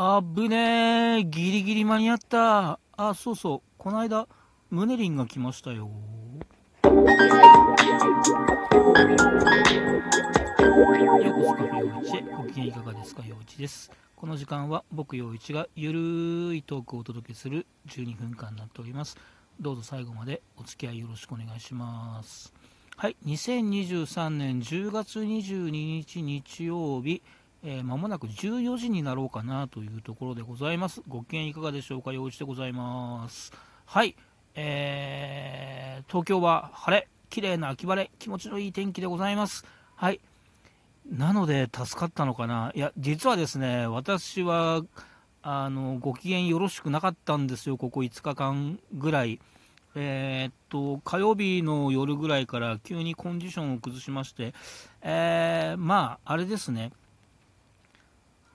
あぶねえ、ギリギリ間に合った。あ、そうそう、この間、ムネリンが来ましたよ。ようこそカフェ陽一へ、ご機嫌いかがですか、陽一です。この時間は僕陽一がゆるいトークをお届けする12分間になっております。どうぞ最後までお付き合いよろしくお願いします。はい、2023年10月22日日曜日、えー、間もなく14時になろうかなというところでございます。ご機嫌いかがでしょうか陽一でございます。はい、えー、東京は晴れ、綺麗な秋晴れ、気持ちのいい天気でございます。はい。なので助かったのかな。いや、実はですね、私は、あの、ご機嫌よろしくなかったんですよ、ここ5日間ぐらい。えー、っと、火曜日の夜ぐらいから急にコンディションを崩しまして、えー、まあ、あれですね、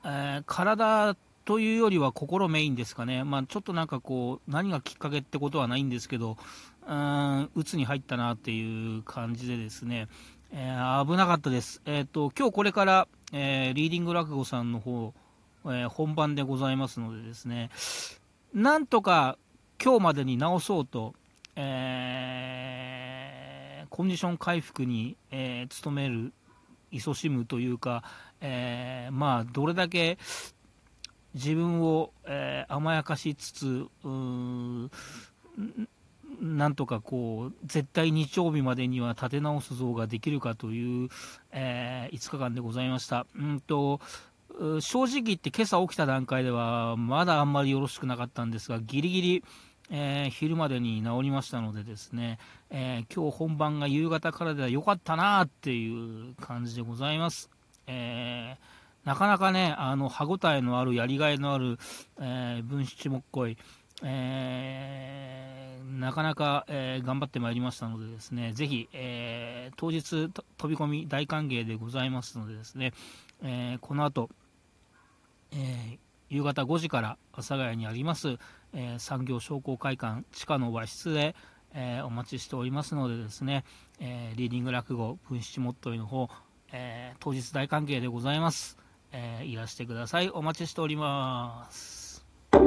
えー、体というよりは心メインですかね、まあ、ちょっとなんかこう、何がきっかけってことはないんですけど、うん、鬱に入ったなっていう感じでですね、えー、危なかったです。えっ、ー、と、今日これから、えー、リーディング落語さんの方、え本番でございますのでですね、なんとか今日までに直そうと、えコンディション回復に、え努める、勤しむというか、えー、まあ、どれだけ自分を、えー、甘やかしつつ、なんとかこう絶対日曜日までには立て直す像ができるかという、えー、5日間でございました。うんと正直言って今朝起きた段階ではまだあんまりよろしくなかったんですがギリギリ、えー、昼までに治りましたのでですね、えー、今日本番が夕方からでは良かったなっていう感じでございます。えー、なかなかね、あの歯ごたえのある、やりがいのある、えー、分七もっこい、えー、なかなか、えー、頑張ってまいりましたのでですね、ぜひ、えー、当日飛び込み大歓迎でございますのでですね、え、この後、え、夕方5時から阿佐ヶ谷にあります、え、産業商工会館地下の和室で、え、お待ちしておりますのでですね、え、リーディング落語分七もっといの方えー、当日大歓迎でございます、えー、いらしてください。お待ちしております。は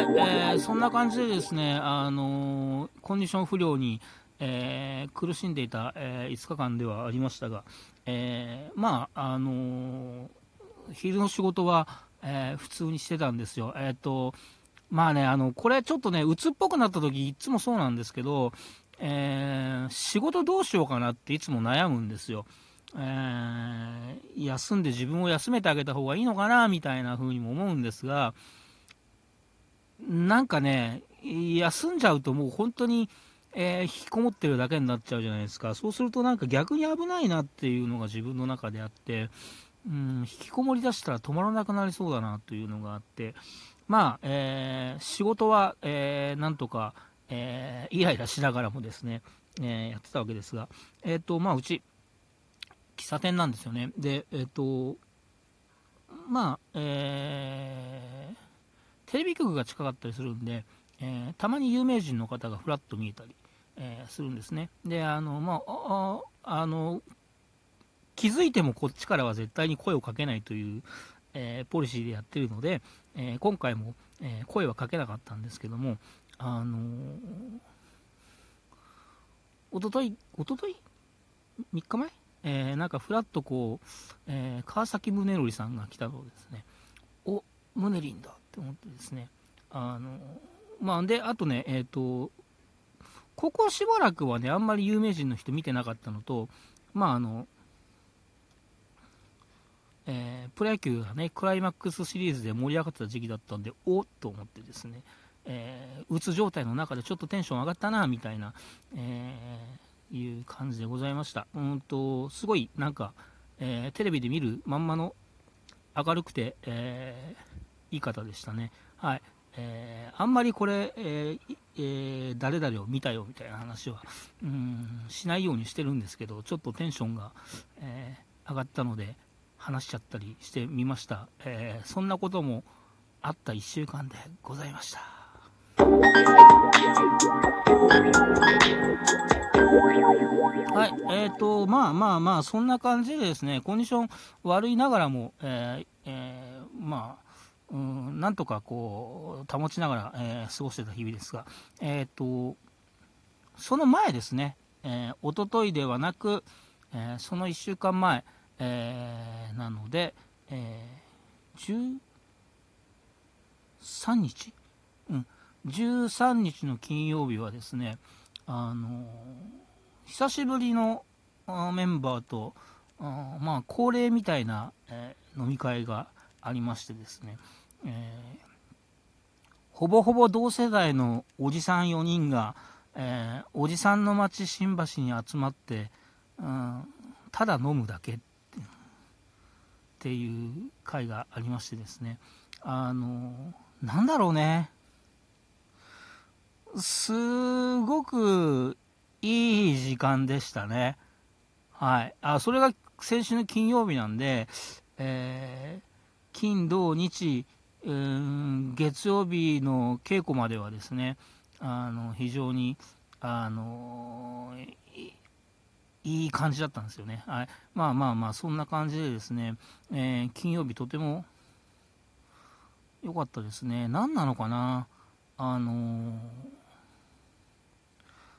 い、えー、そんな感じでですね、あのコンディション不良に、え苦しんでいた、え5日間ではありましたが、えまあ、あの昼の仕事は、え普通にしてたんですよ。えっ、とまあね、あの、これちょっとね、鬱っぽくなった時いつもそうなんですけど、えー、仕事どうしようかなっていつも悩むんですよ。えー、休んで自分を休めてあげた方がいいのかなみたいな風にも思うんですが、なんかね、休んじゃうともう本当に、えー、引きこもってるだけになっちゃうじゃないですか。そうするとなんか逆に危ないなっていうのが自分の中であって、うん、引きこもりだしたら止まらなくなりそうだなというのがあって、まあ、えー、仕事は、えー、なんとか、えー、イライラしながらもですね、えー、やってたわけですが、えっ、ー、と、まあ、うち、喫茶店なんですよね。で、えっ、と、まあ、えー、テレビ局が近かったりするんで、えたまに有名人の方がふらっと見えたり、えするんですね。で、あの、まあ、あの、気づいてもこっちからは絶対に声をかけないという、え、ポリシーでやってるので、え、今回も、え、声はかけなかったんですけども、あのー、おととい、おととい ?3 日前？えー、なんかふらっとこう、えー、川崎宗則さんが来たのですね、お、宗林だって思ってですね、あのまあ、で、あとね、えっ、と、ここしばらくはね、あんまり有名人の人見てなかったのと、まあ、あの、えー、プロ野球がね、クライマックスシリーズで盛り上がってた時期だったんで、おっと思ってですね、えー、うつ状態の中でちょっとテンション上がったな、みたいな、えー、いう感じでございました。うんと、すごいなんか、えー、テレビで見るまんまの明るくて、えー、いい方でしたね。はい。えー、あんまりこれ、ええ、誰々を見たよみたいな話は、うん、しないようにしてるんですけど、ちょっとテンションが、え、上がったので、話しちゃったりしてみました。えー、そんなこともあった1週間でございました。はい、えっ、ー、と、まあまあまあ、そんな感じでですね、コンディション悪いながらも、えーえー、まあ、うん、なんとかこう、保ちながら、え、過ごしてた日々ですが、えっ、と、その前ですね、えー、おとといではなく、え、その1週間前、え、なので、え、13日、うん、13日の金曜日はですね、あの久しぶりのメンバーと、あまあ、恒例みたいな、えー、飲み会がありましてですね、えー、ほぼほぼ同世代のおじさん4人が、えー、おじさんの町新橋に集まって、うん、ただ飲むだけっていう会がありましてですねあのなんだろうね。すごくいい時間でしたね。はい。あ、それが先週の金曜日なんで、えー、金、土、日、うん、月曜日の稽古まではですね、あの、非常に、あのいい感じだったんですよね。はい。まあまあまあ、そんな感じでですね、えー、金曜日とても良かったですね。何なのかな？あのー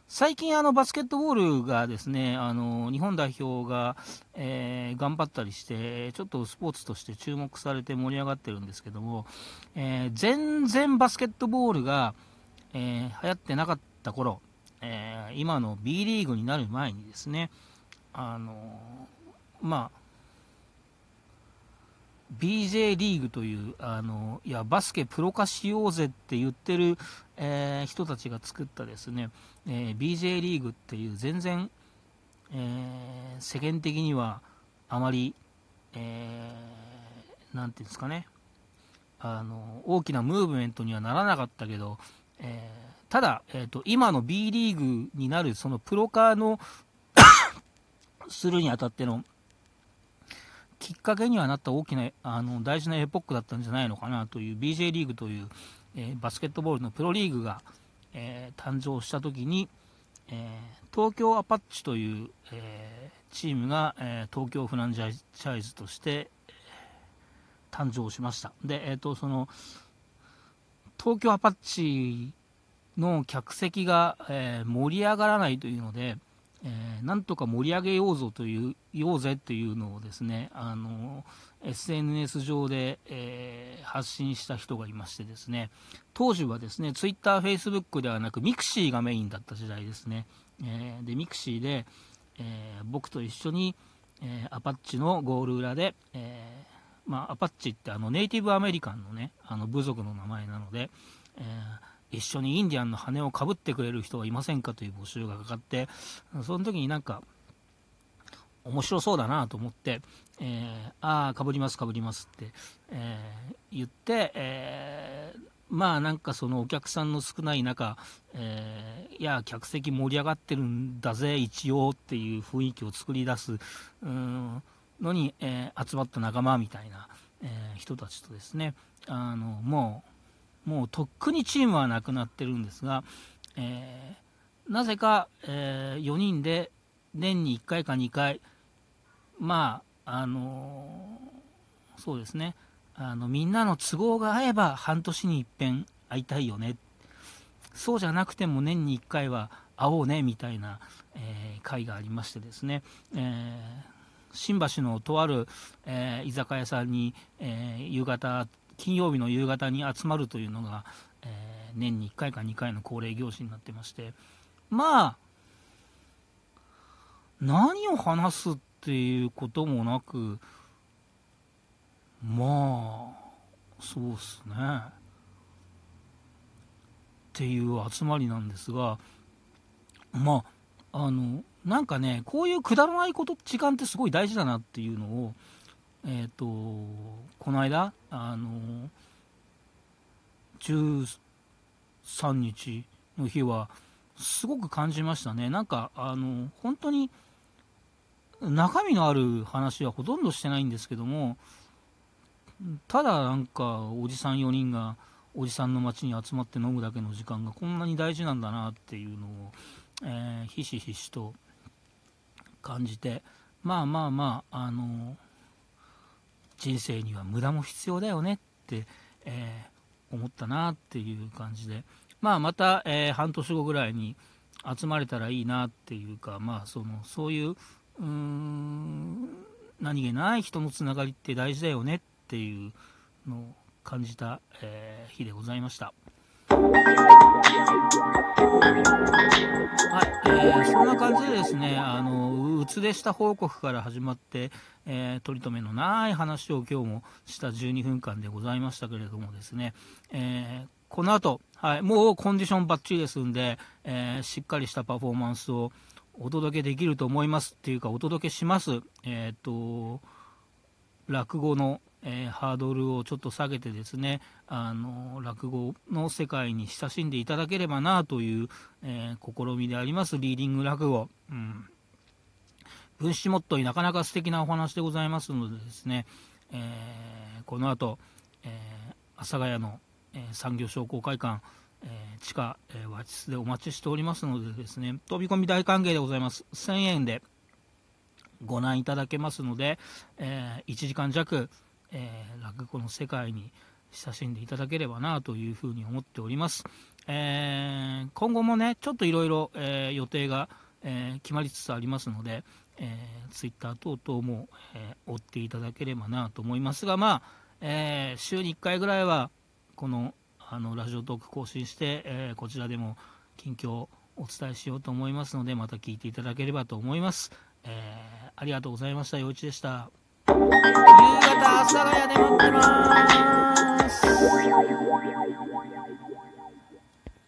最近あのバスケットボールがですねあの日本代表が、えー、頑張ったりしてちょっとスポーツとして注目されて盛り上がってるんですけども、えー、全然バスケットボールが、えー、流行ってなかった頃、え今の B リーグになる前にですねあのまあ BJ リーグというあのいやバスケプロ化しようぜって言ってる、えー、人たちが作ったですね、えー、BJ リーグっていう全然、えー、世間的にはあまり、えー、ていうんですかねあの大きなムーブメントにはならなかったけど、え、ただ、えーと、今の B リーグになるそのプロ化の するにあたってのきっかけにはなった大きなあの大事なエポックだったんじゃないのかなという BJ リーグという、えー、バスケットボールのプロリーグが、えー、誕生した時に、えー、東京アパッチという、えチームが、え東京フランチャイズとして、誕生しました。で、えーとその東京アパッチの客席が、え盛り上がらないというので、えー、なんとか盛り上げようぞというようぜっていうのをですねあの SNS 上で、えー、発信した人がいましてですね当時はですね Twitter、Facebook ではなくミクシーがメインだった時代ですね、えー、でミクシーで、え僕と一緒に、えアパッチのゴール裏で、えまあ、アパッチってあのネイティブアメリカンのねあの部族の名前なので、えー一緒にインディアンの羽をかぶってくれる人はいませんかという募集がかかってその時になんか面白そうだなと思って、えー、ああかぶりますかぶりますって、えー、言って、えー、まあなんかそのお客さんの少ない中、えー、いや客席盛り上がってるんだぜ一応っていう雰囲気を作り出すのに、えー、集まった仲間みたいな、えー、人たちとですねあのもうもうとっくにチームはなくなってるんですが、え、なぜか、えー、4人で年に1回か2回、まあ、あのー、そうですね、あのみんなの都合が合えば半年に一遍会いたいよね、そうじゃなくても年に1回は会おうねみたいな、えー、会がありましてですね、えー、新橋のとある、えー、居酒屋さんに、え、夕方金曜日の夕方に集まるというのが、え、年に1回か2回の恒例行事になってまして。まあ何を話すってていうこともなくまあそうっすね。っていう集まりなんですがまああのなんかねこういうくだらないこと時間ってすごい大事だなっていうのをえっ、ー、とこの間あの13日の日はすごく感じましたね。なんかあの本当に中身のある話はほとんどしてないんですけどもただなんかおじさん4人がおじさんの街に集まって飲むだけの時間がこんなに大事なんだなっていうのを、えー、ひしひしと感じてまあまあまああの人生には無駄も必要だよねって、えー、思ったなっていう感じで、まあ、また、えー、半年後ぐらいに集まれたらいいなっていうか、まあ、そのそういううーん何気ない人のつながりって大事だよねっていうのを感じた、えー、日でございました。はい、えー、そんな感じでですね、あの、うつでした報告から始まって、えー、取り留めのない話を今日もした12分間でございましたけれどもですね、えー、この後、はい、もうコンディションバッチリですんで、えー、しっかりしたパフォーマンスをお届けできると思いますっていうか、お届けします。えっ、と、落語のえー、ハードルをちょっと下げてですねあの落語の世界に親しんでいただければなという、えー、試みであります。リーディング落語、うん、分子モットーなかなか素敵なお話でございますのでですね、えー、この後、え阿佐ヶ谷の、え産業商工会館えー、地下、えー、和室でお待ちしておりますのでですね飛び込み大歓迎でございます1000円でご覧いただけますので、えー、1時間弱、えー、落語の世界に親しんでいただければなというふうに思っております。えー、今後もね、ちょっといろいろ予定が、えー、決まりつつありますので、えー、ツイッター等々も、えー、追っていただければなと思いますが、まあ、えー、週に1回ぐらいは、このあのラジオトーク更新して、えー、こちらでも近況をお伝えしようと思いますので、また聞いていただければと思います。えー、ありがとうございました。陽一でした。夕方阿佐ヶ谷で待ってます